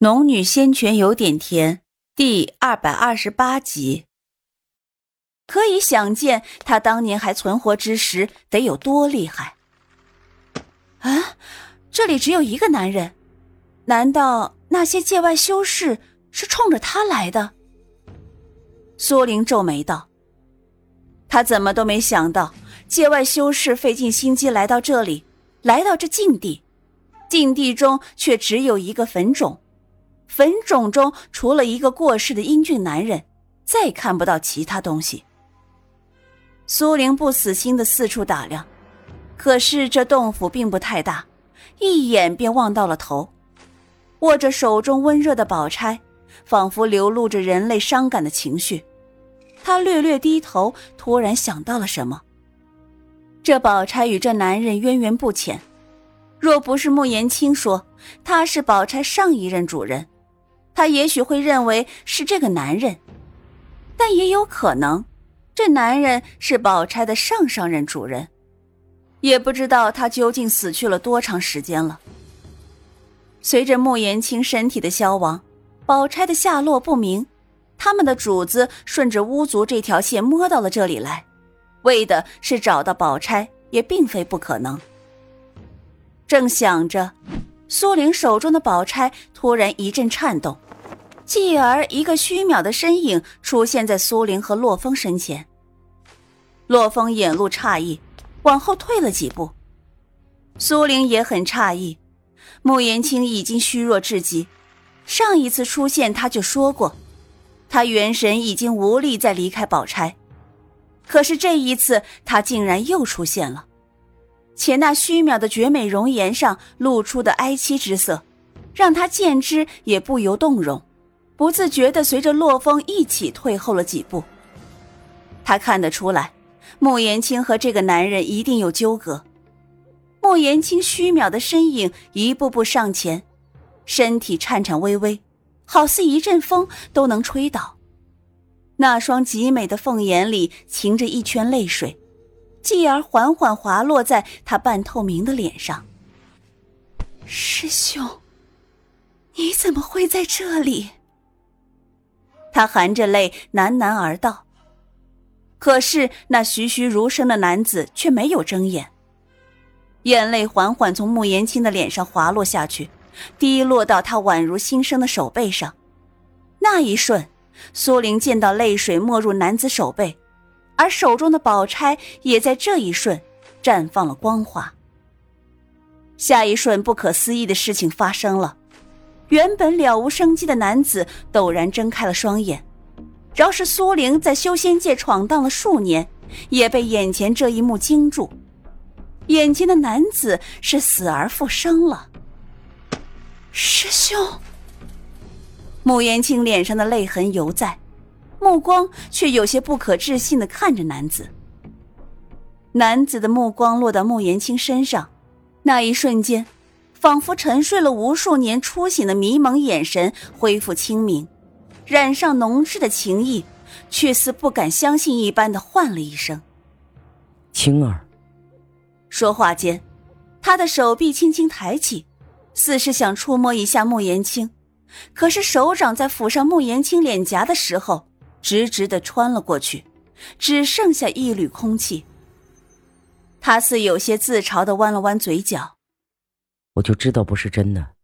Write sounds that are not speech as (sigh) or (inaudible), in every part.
农女仙泉有点甜，第二百二十八集。可以想见，他当年还存活之时得有多厉害。啊，这里只有一个男人，难道那些界外修士是冲着他来的？苏玲皱眉道：“他怎么都没想到，界外修士费尽心机来到这里，来到这禁地，禁地中却只有一个坟冢。”坟冢中除了一个过世的英俊男人，再看不到其他东西。苏玲不死心的四处打量，可是这洞府并不太大，一眼便望到了头。握着手中温热的宝钗，仿佛流露着人类伤感的情绪。他略略低头，突然想到了什么。这宝钗与这男人渊源不浅，若不是穆延青说他是宝钗上一任主人。他也许会认为是这个男人，但也有可能，这男人是宝钗的上上任主人，也不知道他究竟死去了多长时间了。随着穆言青身体的消亡，宝钗的下落不明，他们的主子顺着巫族这条线摸到了这里来，为的是找到宝钗，也并非不可能。正想着，苏玲手中的宝钗突然一阵颤动。继而，一个虚渺的身影出现在苏玲和洛风身前。洛风眼露诧异，往后退了几步。苏玲也很诧异，穆言青已经虚弱至极，上一次出现他就说过，他元神已经无力再离开宝钗。可是这一次，他竟然又出现了，且那虚渺的绝美容颜上露出的哀戚之色，让他见之也不由动容。不自觉的随着洛风一起退后了几步。他看得出来，穆延青和这个男人一定有纠葛。穆延青虚渺的身影一步步上前，身体颤颤巍巍，好似一阵风都能吹倒。那双极美的凤眼里噙着一圈泪水，继而缓缓滑落在他半透明的脸上。师兄，你怎么会在这里？他含着泪喃喃而道：“可是那栩栩如生的男子却没有睁眼，眼泪缓缓从穆言青的脸上滑落下去，滴落到他宛如新生的手背上。那一瞬，苏玲见到泪水没入男子手背，而手中的宝钗也在这一瞬绽放了光华。下一瞬，不可思议的事情发生了。”原本了无生机的男子陡然睁开了双眼，饶是苏玲在修仙界闯荡了数年，也被眼前这一幕惊住。眼前的男子是死而复生了。师兄，穆延青脸上的泪痕犹在，目光却有些不可置信的看着男子。男子的目光落到穆延青身上，那一瞬间。仿佛沉睡了无数年，初醒的迷蒙眼神恢复清明，染上浓挚的情意，却似不敢相信一般的唤了一声：“青儿。”说话间，他的手臂轻轻抬起，似是想触摸一下穆言青，可是手掌在抚上穆言青脸颊的时候，直直的穿了过去，只剩下一缕空气。他似有些自嘲的弯了弯嘴角。我就知道不是真的，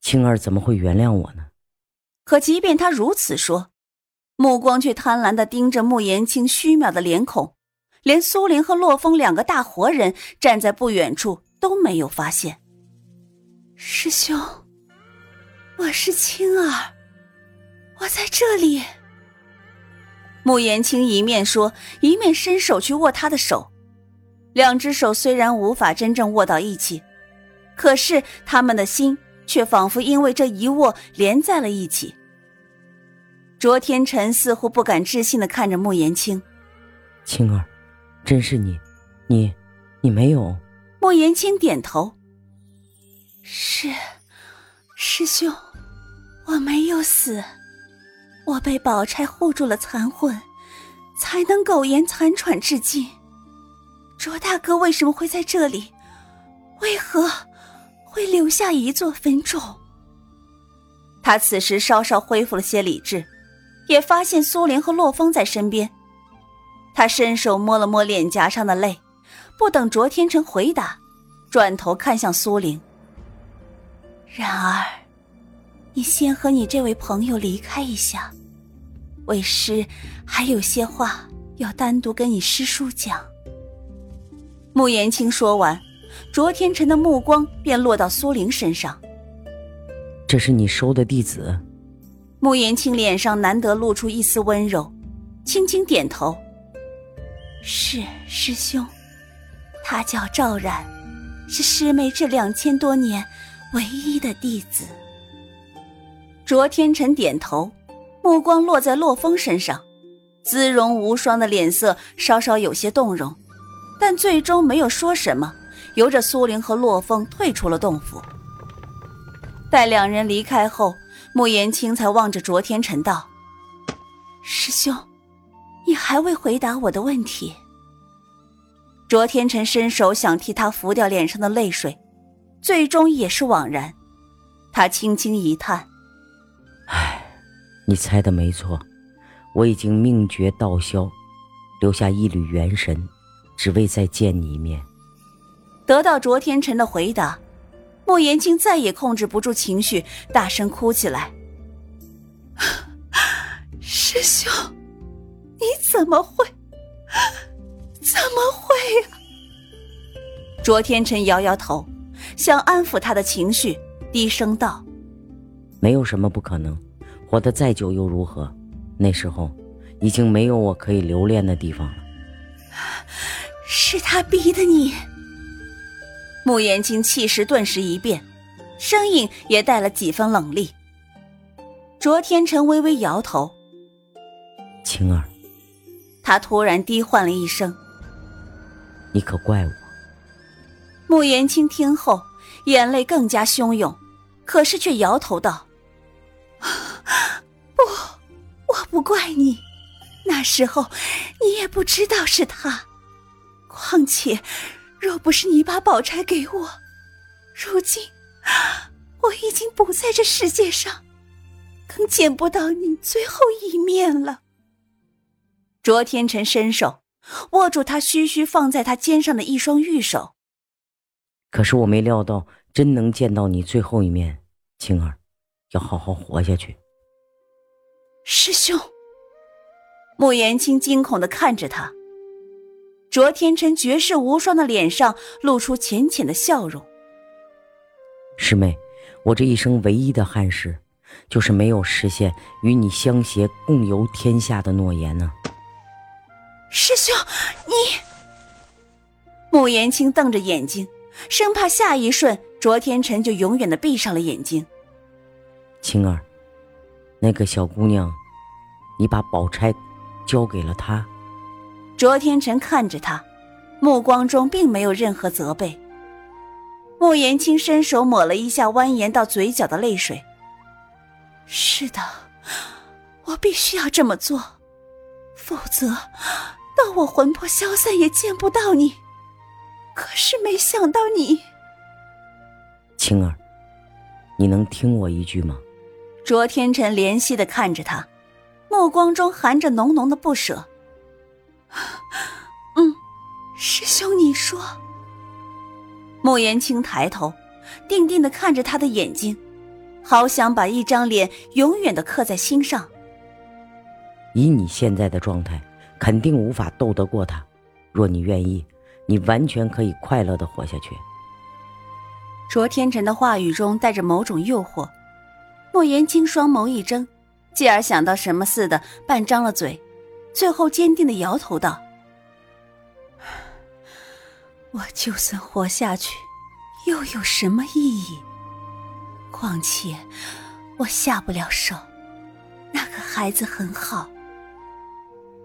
青儿怎么会原谅我呢？可即便他如此说，目光却贪婪的盯着穆言青虚渺的脸孔，连苏玲和洛风两个大活人站在不远处都没有发现。师兄，我是青儿，我在这里。穆言青一面说，一面伸手去握他的手，两只手虽然无法真正握到一起。可是他们的心却仿佛因为这一握连在了一起。卓天辰似乎不敢置信的看着穆言青，青儿，真是你，你，你没有？穆言青点头，是，师兄，我没有死，我被宝钗护住了残魂，才能苟延残喘至今。卓大哥为什么会在这里？为何？会留下一座坟冢。他此时稍稍恢复了些理智，也发现苏玲和洛风在身边。他伸手摸了摸脸颊上的泪，不等卓天成回答，转头看向苏玲。然而，你先和你这位朋友离开一下，为师还有些话要单独跟你师叔讲。穆言青说完，卓天辰的目光便落到苏玲身上。这是你收的弟子。穆言青脸上难得露出一丝温柔，轻轻点头。是师兄，他叫赵然，是师妹这两千多年唯一的弟子。卓天辰点头，目光落在洛风身上，姿容无双的脸色稍稍有些动容，但最终没有说什么，由着苏玲和洛风退出了洞府。待两人离开后，穆言青才望着卓天辰道：“师兄，你还未回答我的问题。”卓天辰伸手想替他拂掉脸上的泪水，最终也是枉然。他轻轻一叹：“唉，你猜的没错，我已经命绝道消，留下一缕元神，只为再见你一面。”得到卓天辰的回答。莫言青再也控制不住情绪，大声哭起来：“ (laughs) 师兄，你怎么会？怎么会啊？”卓天辰摇摇头，想安抚他的情绪，低声道：“没有什么不可能，活得再久又如何？那时候，已经没有我可以留恋的地方了。”是他逼的你。穆言青气势顿时一变，声音也带了几分冷厉。卓天成微微摇头：“青儿。”他突然低唤了一声：“你可怪我？”穆言青听后，眼泪更加汹涌，可是却摇头道：“不，我不怪你。那时候你也不知道是他，况且……”若不是你把宝钗给我，如今我已经不在这世界上，更见不到你最后一面了。卓天辰伸手握住他虚虚放在他肩上的一双玉手。可是我没料到，真能见到你最后一面，青儿，要好好活下去。师兄，穆言青惊恐的看着他。卓天辰绝世无双的脸上露出浅浅的笑容。师妹，我这一生唯一的憾事，就是没有实现与你相携共游天下的诺言呢。师兄，你……穆言青瞪着眼睛，生怕下一瞬卓天辰就永远的闭上了眼睛。青儿，那个小姑娘，你把宝钗交给了她。卓天辰看着他，目光中并没有任何责备。穆言青伸手抹了一下蜿蜒到嘴角的泪水。是的，我必须要这么做，否则到我魂魄消散也见不到你。可是没想到你，青儿，你能听我一句吗？卓天辰怜惜的看着他，目光中含着浓浓的不舍。嗯，师兄，你说。莫言青抬头，定定的看着他的眼睛，好想把一张脸永远的刻在心上。以你现在的状态，肯定无法斗得过他。若你愿意，你完全可以快乐的活下去。卓天辰的话语中带着某种诱惑。莫言青双眸一睁，继而想到什么似的，半张了嘴。最后坚定的摇头道：“我就算活下去，又有什么意义？况且我下不了手，那个孩子很好。”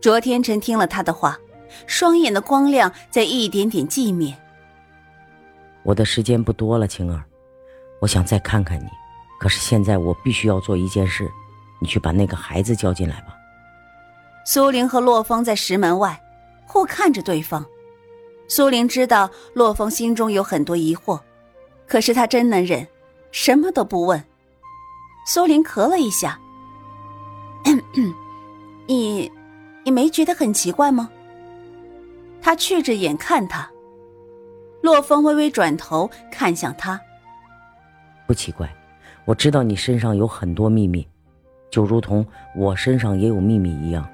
卓天辰听了他的话，双眼的光亮在一点点寂灭。我的时间不多了，青儿，我想再看看你，可是现在我必须要做一件事，你去把那个孩子叫进来吧。苏玲和洛风在石门外，互看着对方。苏玲知道洛风心中有很多疑惑，可是他真能忍，什么都不问。苏玲咳了一下：“你，你没觉得很奇怪吗？”他觑着眼看他。洛风微微转头看向他：“不奇怪，我知道你身上有很多秘密，就如同我身上也有秘密一样。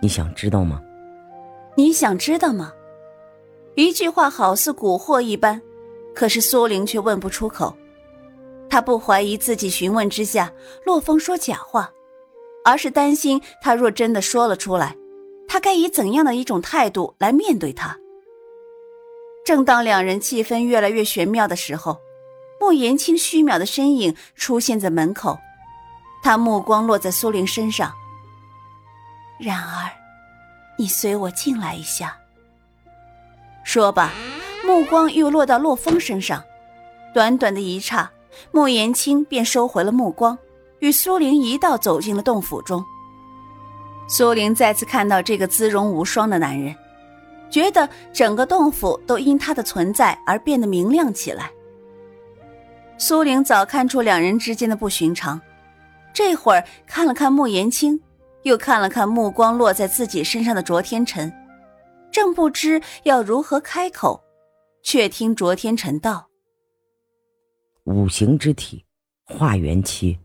你想知道吗？”“你想知道吗？”一句话好似蛊惑一般，可是苏玲却问不出口。他不怀疑自己询问之下，洛风说假话，而是担心他若真的说了出来，他该以怎样的一种态度来面对他。正当两人气氛越来越玄妙的时候，莫言青虚渺的身影出现在门口，他目光落在苏玲身上。然而，你随我进来一下。说罢，目光又落到洛风身上，短短的一刹，莫言青便收回了目光，与苏玲一道走进了洞府中。苏玲再次看到这个姿容无双的男人，觉得整个洞府都因他的存在而变得明亮起来。苏玲早看出两人之间的不寻常，这会儿看了看莫言青，又看了看目光落在自己身上的卓天辰。正不知要如何开口，却听卓天辰道：“五行之体，化元期，